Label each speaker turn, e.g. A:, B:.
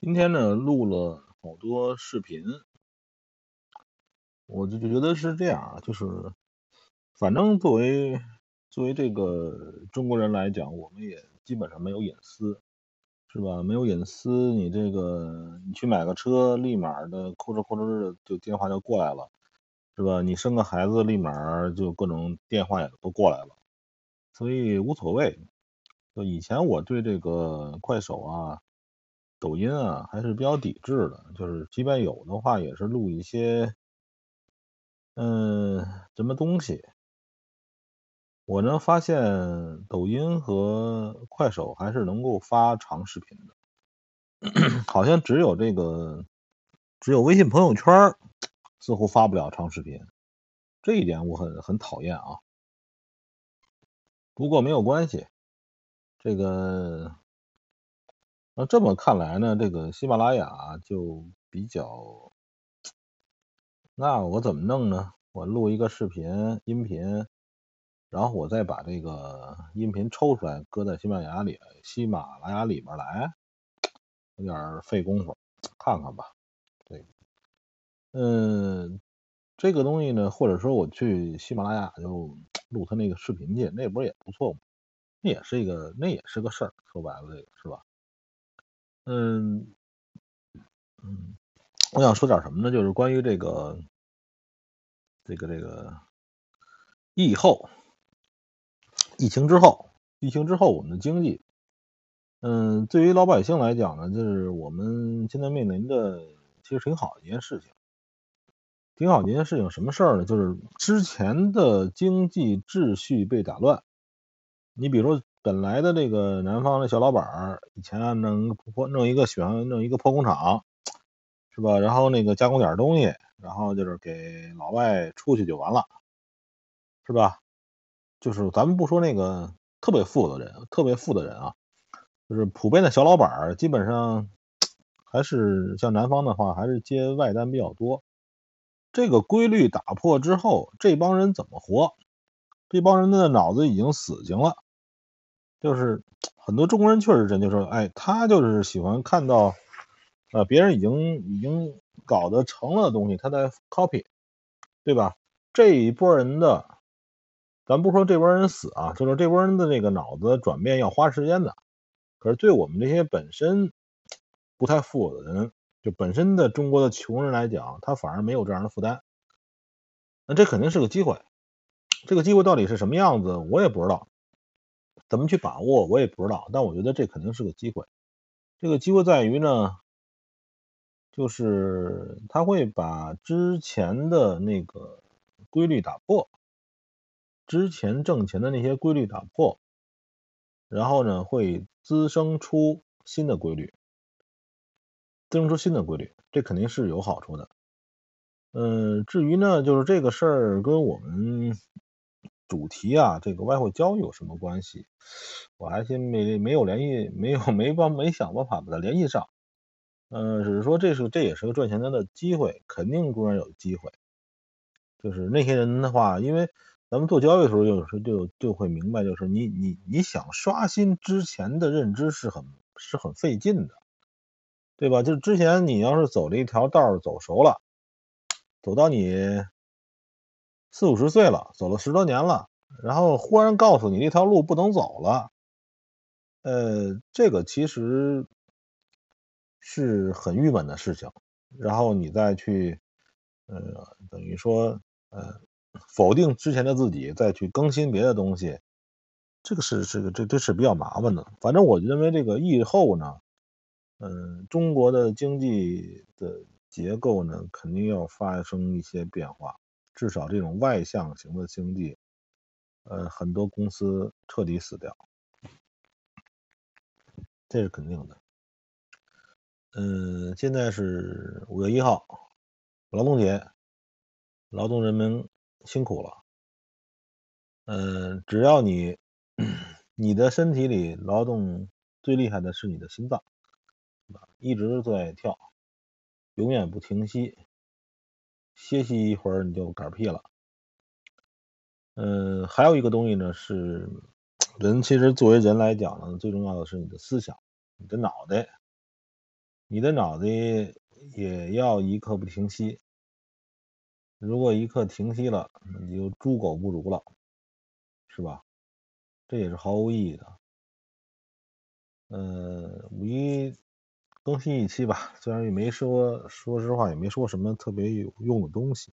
A: 今天呢，录了好多视频，我就觉得是这样啊，就是反正作为作为这个中国人来讲，我们也基本上没有隐私，是吧？没有隐私，你这个你去买个车，立马的哭哧哭哧的就电话就过来了，是吧？你生个孩子，立马就各种电话也都过来了，所以无所谓。就以前我对这个快手啊。抖音啊，还是比较抵制的，就是即便有的话，也是录一些，嗯，什么东西。我呢发现抖音和快手还是能够发长视频的，好像只有这个，只有微信朋友圈似乎发不了长视频，这一点我很很讨厌啊。不过没有关系，这个。那这么看来呢，这个喜马拉雅就比较，那我怎么弄呢？我录一个视频音频，然后我再把这个音频抽出来，搁在喜马拉雅里，喜马拉雅里边来，有点费功夫，看看吧。对，嗯，这个东西呢，或者说我去喜马拉雅就录他那个视频去，那不是也不错吗？那也是一个，那也是个事儿。说白了，这个是吧？嗯嗯，我想说点什么呢？就是关于这个这个这个疫后疫情之后，疫情之后我们的经济，嗯，对于老百姓来讲呢，就是我们现在面临的其实挺好的一件事情，挺好的一件事情。什么事儿呢？就是之前的经济秩序被打乱。你比如说。本来的这个南方的小老板儿，以前弄破弄一个喜欢弄一个破工厂，是吧？然后那个加工点东西，然后就是给老外出去就完了，是吧？就是咱们不说那个特别富的人，特别富的人啊，就是普遍的小老板儿，基本上还是像南方的话，还是接外单比较多。这个规律打破之后，这帮人怎么活？这帮人的脑子已经死刑了。就是很多中国人确实真就说，哎，他就是喜欢看到，呃，别人已经已经搞得成了的东西，他在 copy，对吧？这一波人的，咱不说这波人死啊，就是这波人的这个脑子转变要花时间的。可是对我们这些本身不太富有的人，就本身的中国的穷人来讲，他反而没有这样的负担。那这肯定是个机会，这个机会到底是什么样子，我也不知道。怎么去把握，我也不知道，但我觉得这肯定是个机会。这个机会在于呢，就是他会把之前的那个规律打破，之前挣钱的那些规律打破，然后呢，会滋生出新的规律，滋生出新的规律，这肯定是有好处的。嗯，至于呢，就是这个事儿跟我们。主题啊，这个外汇交易有什么关系？我还先没没有联系，没有没办没想办法把它联系上。嗯，只是说这是这也是个赚钱的机会，肯定固然有机会。就是那些人的话，因为咱们做交易的时候，有时候就就会明白，就是你你你想刷新之前的认知是很是很费劲的，对吧？就是之前你要是走了一条道走熟了，走到你。四五十岁了，走了十多年了，然后忽然告诉你这条路不能走了，呃，这个其实是很郁闷的事情。然后你再去，呃，等于说，呃，否定之前的自己，再去更新别的东西，这个是这个这这是比较麻烦的。反正我认为这个疫后呢，嗯，中国的经济的结构呢，肯定要发生一些变化。至少这种外向型的经济，呃，很多公司彻底死掉，这是肯定的。嗯，现在是五月一号，劳动节，劳动人民辛苦了。嗯，只要你你的身体里劳动最厉害的是你的心脏，一直在跳，永远不停息。歇息一会儿你就嗝屁了。嗯，还有一个东西呢，是人其实作为人来讲呢，最重要的是你的思想，你的脑袋。你的脑袋也要一刻不停息。如果一刻停息了，你就猪狗不如了，是吧？这也是毫无意义的。呃，五一更新一期吧，虽然也没说，说实话也没说什么特别有用的东西。